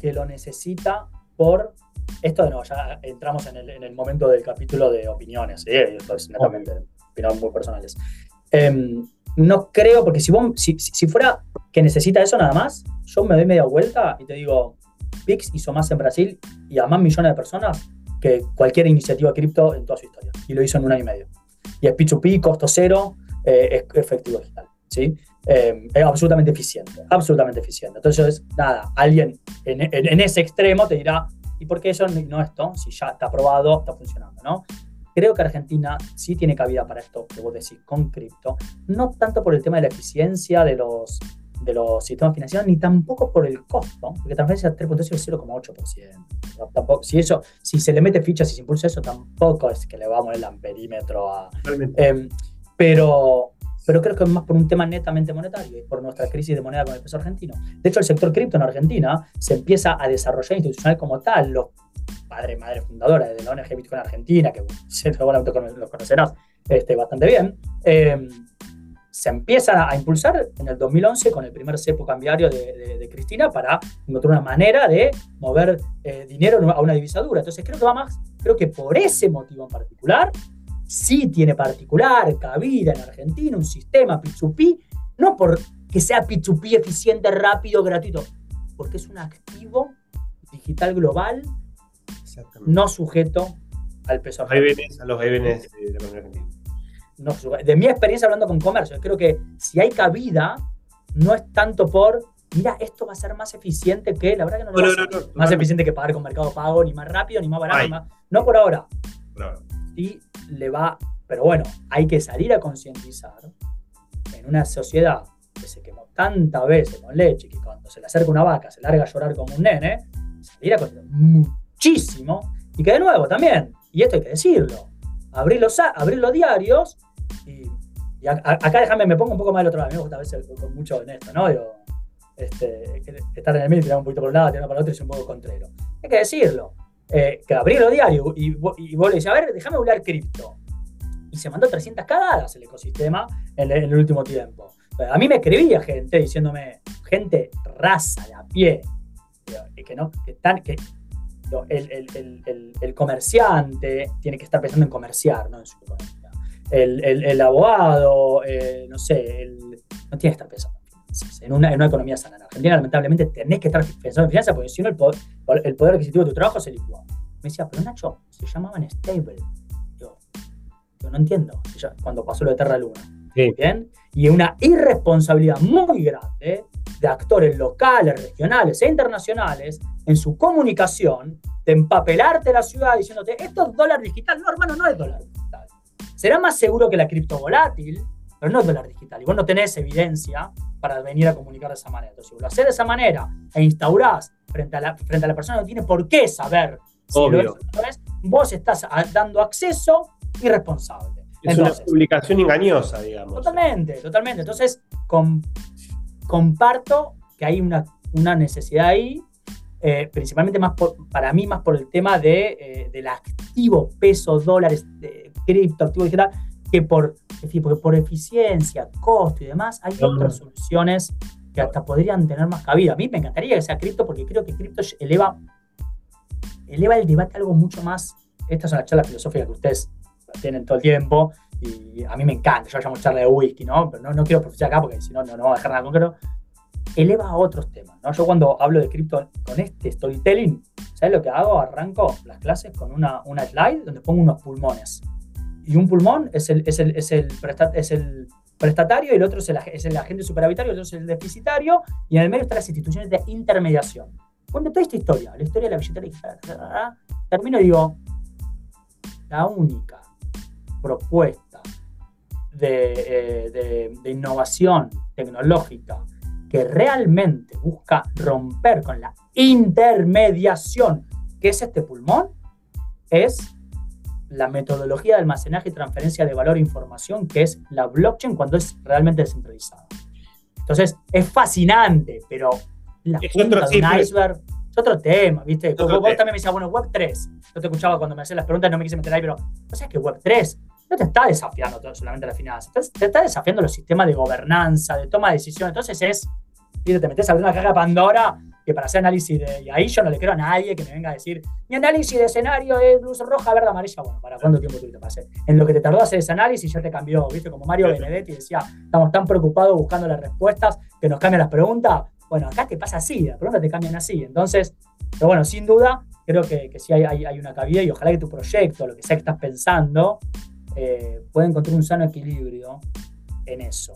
C: que lo necesita por esto de nuevo, ya entramos en el, momento del capítulo de opiniones, ¿eh? esto es netamente opiniones muy personales. Em, no creo, porque si, si, fuera que necesita eso nada más, yo me doy media vuelta y te digo, Pix hizo más en Brasil y a más millones de personas que cualquier iniciativa cripto en toda su historia. Y lo hizo en un año y medio. Y es P2P, costo cero, eh, es efectivo digital. ¿sí? Em, es absolutamente eficiente, absolutamente eficiente. Entonces, nada, alguien en, en, ese extremo te dirá, ¿Y por qué eso no esto? Si ya está aprobado, está funcionando, ¿no? Creo que Argentina sí tiene cabida para esto que vos decís con cripto, no tanto por el tema de la eficiencia de los, de los sistemas financieros, ni tampoco por el costo, porque transferencia 3.0 es 0,8%. Tampoco, si, eso, si se le mete fichas y se impulsa eso, tampoco es que le vamos a el amperímetro a... Eh, pero pero creo que es más por un tema netamente monetario y por nuestra crisis de moneda con el peso argentino. De hecho, el sector cripto en Argentina se empieza a desarrollar institucional como tal. Los padres, madres fundadoras de la ONG Bitcoin Argentina, que seguramente los conocerás este, bastante bien, em, se empieza a impulsar en el 2011 con el primer cepo cambiario de, de, Cristina para encontrar una manera de mover eh, dinero a una divisadura. Entonces creo que va más, creo que por ese motivo en particular, sí tiene particular cabida en Argentina un sistema P2P, no porque sea P2P eficiente, rápido, gratuito, porque es un activo digital global no sujeto al peso
A: argentino. a los EBNs de la Argentina.
C: No, de mi experiencia hablando con comercio, creo que si hay cabida, no es tanto por, mira, esto va a ser más eficiente que, la verdad que no, no, no, no más eficiente que pagar con Mercado Pago, ni más rápido, ni más barato, no por ahora. Por ahora. Y le va, pero bueno, hay que salir a concientizar en una sociedad que se quemó tantas veces con leche que cuando se le acerca una vaca se larga a llorar como un nene, saliera con muchísimo. Y que de nuevo también, y esto hay que decirlo, abrir los, abrir los diarios y, acá déjame, me pongo un poco más del otro lado, a mí me gusta a veces mucho en esto, ¿no? Digo, este, estar en el medio, tirar un poquito por un lado, tirar para el otro y ser un poco contrero. Hay que decirlo. Eh, que abrir los diarios y, y, vos le decís, a ver, déjame hablar cripto. Y se mandó 300 cagadas el ecosistema en, el último tiempo. A mí me escribía gente diciéndome, gente raza de a pie, que, no, que, están, que el, comerciante tiene que estar pensando en comerciar, no en su economía. El, abogado, eh, no sé, no tiene que estar pensando en una, en una economía sana. En Argentina, lamentablemente, tenés que estar pensando en finanzas porque si no, el poder, el poder adquisitivo de tu trabajo se licúa. Me decía, pero Nacho, se llamaban stable. Yo, yo no entiendo cuando pasó lo de Terra Luna. ¿Bien? Y una irresponsabilidad muy grande de actores locales, regionales e internacionales en su comunicación de empapelarte la ciudad diciéndote, esto es dólar digital. No, hermano, no es dólar digital. Será más seguro que la cripto volátil, pero no es dólar digital. Y vos no tenés evidencia para venir a comunicar de esa manera. Entonces, si lo haces de esa manera e instaurás frente a la, frente a la persona que no tiene por qué saber si lo es o no es, vos estás dando acceso irresponsable.
A: Es una publicación engañosa, digamos.
C: Totalmente, totalmente. Entonces, comparto que hay una, una necesidad ahí, eh, principalmente más para mí, más por el tema de, eh, del activo peso, dólares, de cripto, activo digital, que por, decir, porque por eficiencia, costo y demás, hay otras soluciones que hasta podrían tener más cabida. A mí me encantaría que sea cripto porque creo que cripto eleva, eleva el debate a algo mucho más. Esta es una charla filosófica que ustedes tienen todo el tiempo y a mí me encanta. Yo llamo charla de whisky, ¿no? Pero no, no quiero profundizar acá porque si no, no, no vamos a dejar nada concreto. Eleva a otros temas, ¿no? Yo cuando hablo de cripto con este storytelling, ¿sabes lo que hago? Arranco las clases con una, una slide donde pongo unos pulmones. Y un pulmón es el, es el, es el, es el prestatario y el otro es el, agente superavitario, el otro es el deficitario, y en el medio están las instituciones de intermediación. Cuando toda esta historia, la historia de la billetera termino y digo, la única propuesta eh, de, de, innovación tecnológica que realmente busca romper con la intermediación que es este pulmón es la metodología de almacenaje y transferencia de valor e información que es la blockchain cuando es realmente descentralizada. Entonces, es fascinante, pero la es punta de un iceberg es otro tema, ¿viste? vos, también me decías, bueno, Web 3. Yo te escuchaba cuando me hacías las preguntas, no me quise meter ahí, pero ¿no sabes que Web 3 no te está desafiando solamente la finanza, te está desafiando los sistemas de gobernanza, de toma de decisiones. Entonces es, te metes a una caja de Pandora que para hacer análisis de. Y ahí yo no le creo a nadie que me venga a decir, mi análisis de escenario es luz roja, verde, amarilla. Bueno, ¿para cuánto tiempo tuviste para hacer? En lo que te tardó hacer ese análisis ya te cambió, ¿viste? Como Mario Benedetti decía, estamos tan preocupados buscando las respuestas que nos cambian las preguntas. Bueno, acá te pasa así, las preguntas te cambian así. Entonces, pero bueno, sin duda, creo que, que sí hay, hay, hay, una cabida y ojalá que tu proyecto, lo que sea que estás pensando, eh, pueda encontrar un sano equilibrio en eso.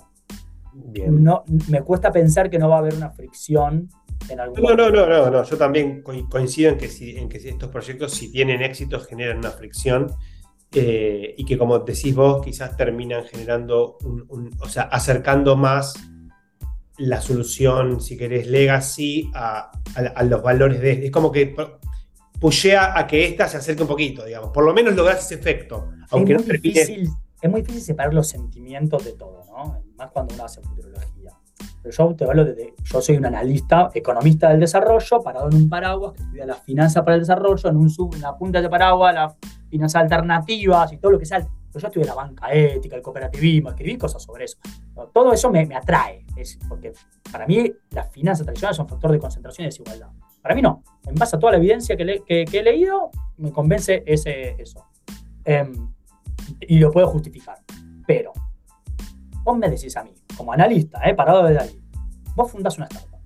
C: No, me cuesta pensar que no va a haber una fricción en algún
A: No, no, no, no, no, yo también coincido en que, si, en que estos proyectos, si tienen éxito, generan una fricción. Eh, y que como decís vos, quizás terminan generando, un, o sea, acercando más la solución, si querés, legacy a, a, los valores de... Es como que pushea a que ésta se acerque un poquito, digamos. Por lo menos logras ese efecto. Aunque
C: es, muy difícil, es muy difícil separar los sentimientos de todo, ¿no? Más cuando uno hace futurología. Yo te hablo de, yo soy un analista, economista del desarrollo, parado en un paraguas que estudia las finanzas para el desarrollo, en, un sub, en la punta de paraguas, las finanzas alternativas y todo lo que sea. Yo estudié la banca ética, el cooperativismo, escribí cosas sobre eso. Todo eso me, me atrae, es porque para mí las finanzas tradicionales son factor de concentración y desigualdad. Para mí no. En base a toda la evidencia que, he leído, me convence ese, eso. Em, y lo puedo justificar. Pero, vos me decís a mí, como analista, eh, parado desde ahí, vos fundás una startup.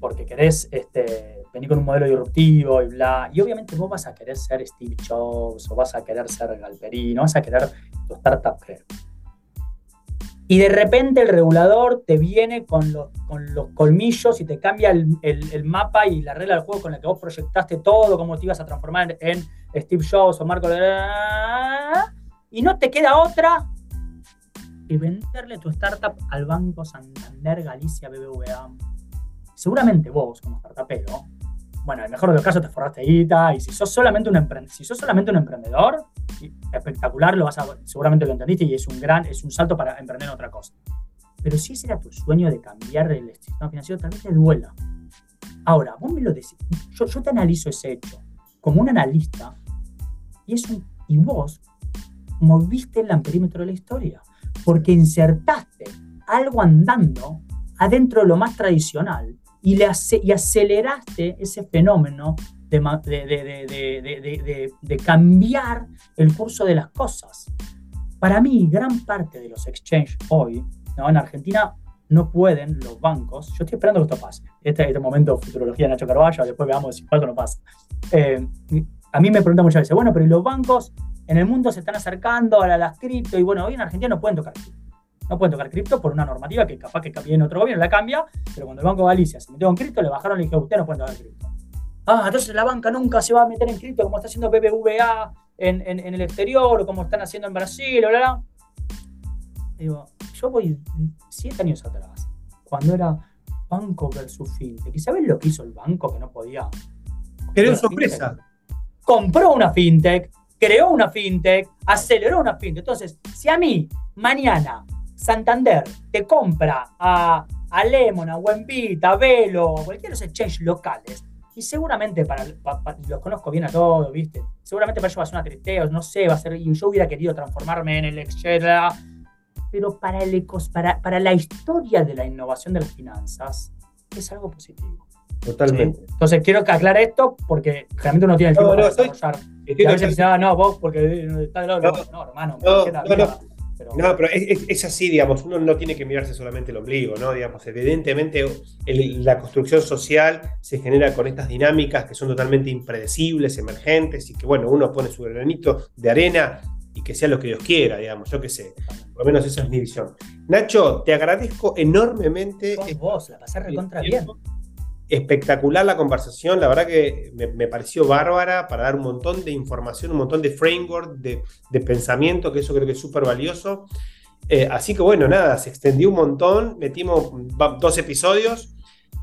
C: Porque querés este, venir con un modelo disruptivo y bla. Y obviamente vos vas a querer ser Steve Jobs o vas a querer ser Galperín, vas a querer tu startup creer y de repente el regulador te viene con los colmillos y te cambia el, mapa y la regla del juego con la que vos proyectaste todo, cómo te ibas a transformar en Steve Jobs o Marco. Y no te queda otra que venderle tu startup al Banco Santander, Galicia, BBVA. Seguramente vos, como startupero, bueno, en el mejor de los casos te forraste guita y si sos solamente un, si sos solamente un emprendedor, espectacular, lo vas a, seguramente lo entendiste y es un gran, es un salto para emprender en otra cosa. Pero si ese era tu sueño de cambiar el sistema financiero, tal vez te duela. Ahora, vos me lo decís, yo, yo te analizo ese hecho como un analista y, es un, y vos moviste el amperímetro de la historia porque insertaste algo andando adentro de lo más tradicional y, le y aceleraste ese fenómeno de, de, de, cambiar el curso de las cosas. Para mí, gran parte de los exchanges hoy, ¿no? en Argentina, no pueden los bancos, yo estoy esperando que esto pase, este, este momento futurología de Nacho Carballo, después veamos si pasa o no pasa. Eh, a mí me preguntan muchas veces, bueno, pero ¿y los bancos en el mundo se están acercando a las cripto? Y bueno, hoy en Argentina no pueden tocar cripto. No pueden tocar cripto por una normativa que capaz que en otro gobierno la cambia, pero cuando el Banco de Galicia se metió en cripto, le bajaron y le dijeron, usted no pueden tocar cripto. Ah, entonces la banca nunca se va a meter en cripto como está haciendo BBVA en, en, el exterior o como están haciendo en Brasil, o bla, bla. Digo, yo voy siete años atrás, cuando era banco versus fintech. ¿Y sabes lo que hizo el banco que no podía?
A: Pero sorpresa.
C: Compró una fintech, creó una fintech, aceleró una fintech. Entonces, si a mí mañana Santander te compra a, a Lemon, a Buenpita, a Velo, cualquiera de los exchanges locales, y seguramente para, los conozco bien a todos, ¿viste? Seguramente para ellos va a ser una tristeza, no sé, va a ser. Y yo hubiera querido transformarme en el exchange, pero para, el para, para la historia de la innovación de las finanzas es algo positivo.
A: Totalmente.
C: Entonces quiero que aclare esto porque realmente uno tiene el tiempo no, para y a veces ah, no, vos porque está lado. No, no, hermano, no, no,
A: no, pero es, así, digamos, uno no tiene que mirarse solamente el ombligo, ¿no? Digamos, evidentemente la construcción social se genera con estas dinámicas que son totalmente impredecibles, emergentes, y que, bueno, uno pone su granito de arena y que sea lo que Dios quiera, digamos, yo qué sé. Por lo menos esa es mi visión. Nacho, te agradezco enormemente.
C: Con vos, la pasé recontra bien
A: espectacular la conversación, la verdad que me, pareció bárbara para dar un montón de información, un montón de framework, de, pensamiento, que eso creo que es súper valioso. Eh, así que bueno, nada, se extendió un montón, metimos dos episodios,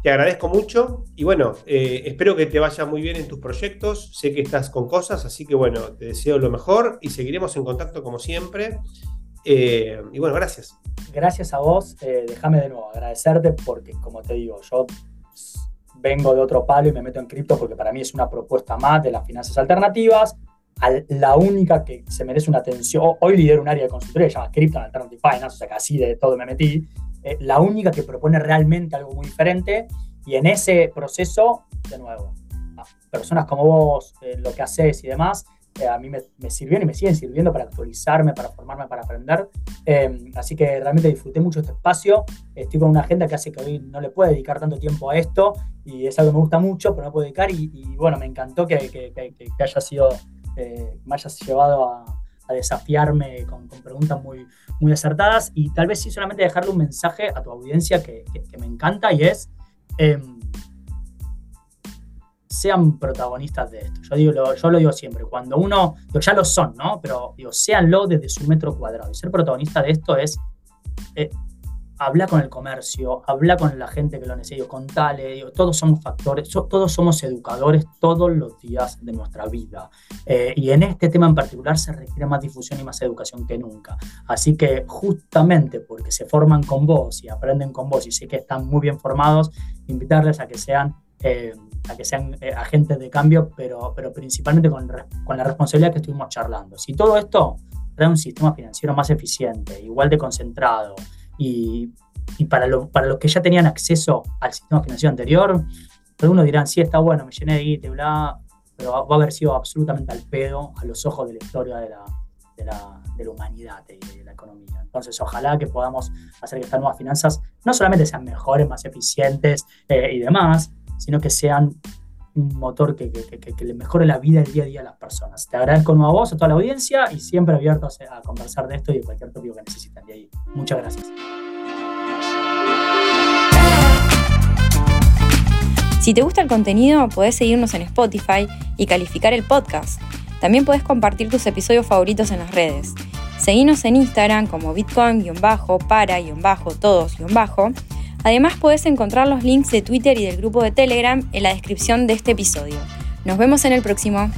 A: te agradezco mucho y bueno, eh, espero que te vaya muy bien en tus proyectos, sé que estás con cosas, así que bueno, te deseo lo mejor y seguiremos en contacto como siempre. Eh, y bueno, gracias.
C: Gracias a vos, déjame de nuevo agradecerte porque como te digo, yo vengo de otro palo y me meto en cripto porque para mí es una propuesta más de las finanzas alternativas. la única que se merece una atención, hoy lidero un área de consultoría que se llama Crypto Alternative Finance, o sea que así de todo me metí, eh, la única que propone realmente algo muy diferente y en ese proceso, de nuevo, personas como vos, eh, lo que haces y demás, a mí me, me, sirvieron y me siguen sirviendo para actualizarme, para formarme, para aprender. Em, así que realmente disfruté mucho este espacio. Estoy con una agenda que hace que hoy no le pueda dedicar tanto tiempo a esto y es algo que me gusta mucho, pero no puedo dedicar. Y, bueno, me encantó que, que, que, haya sido, eh, me hayas llevado a, a desafiarme con, con, preguntas muy, muy acertadas y tal vez sí solamente dejarle un mensaje a tu audiencia que, me encanta y es... Sean protagonistas de esto. Yo, digo, lo, yo lo digo siempre, cuando uno, ya lo son, ¿no? Pero digo, séanlo desde su metro cuadrado. Y ser protagonista de esto es eh, hablar con el comercio, hablar con la gente que lo necesita, contale, digo, todos somos factores, todos somos educadores todos los días de nuestra vida. Eh, y en este tema en particular se requiere más difusión y más educación que nunca. Así que justamente porque se forman con vos y aprenden con vos y sé que están muy bien formados, invitarles a que sean... Eh, a que sean eh, agentes de cambio, pero, pero principalmente con, con, la responsabilidad que estuvimos charlando. Si todo esto trae un sistema financiero más eficiente, igual de concentrado, y, y para, lo, para los que ya tenían acceso al sistema financiero anterior, algunos dirán, sí, está bueno, me llené de guita bla, pero va a haber sido absolutamente al pedo a los ojos de la historia de la, de la, de la humanidad y de la economía. Entonces, ojalá que podamos hacer que estas nuevas finanzas no solamente sean mejores, más eficientes eh, y demás, sino que sean un motor que, le mejore la vida el día a día a las personas. Te agradezco a vos, a toda la audiencia y siempre abierto a, conversar de esto y de cualquier tópico que necesiten de ahí. Muchas gracias.
B: Si te gusta el contenido, podés seguirnos en Spotify y calificar el podcast. También podés compartir tus episodios favoritos en las redes. Seguinos en Instagram como bitcoin-para-todos-. Además puedes encontrar los links de Twitter y del grupo de Telegram en la descripción de este episodio. Nos vemos en el próximo.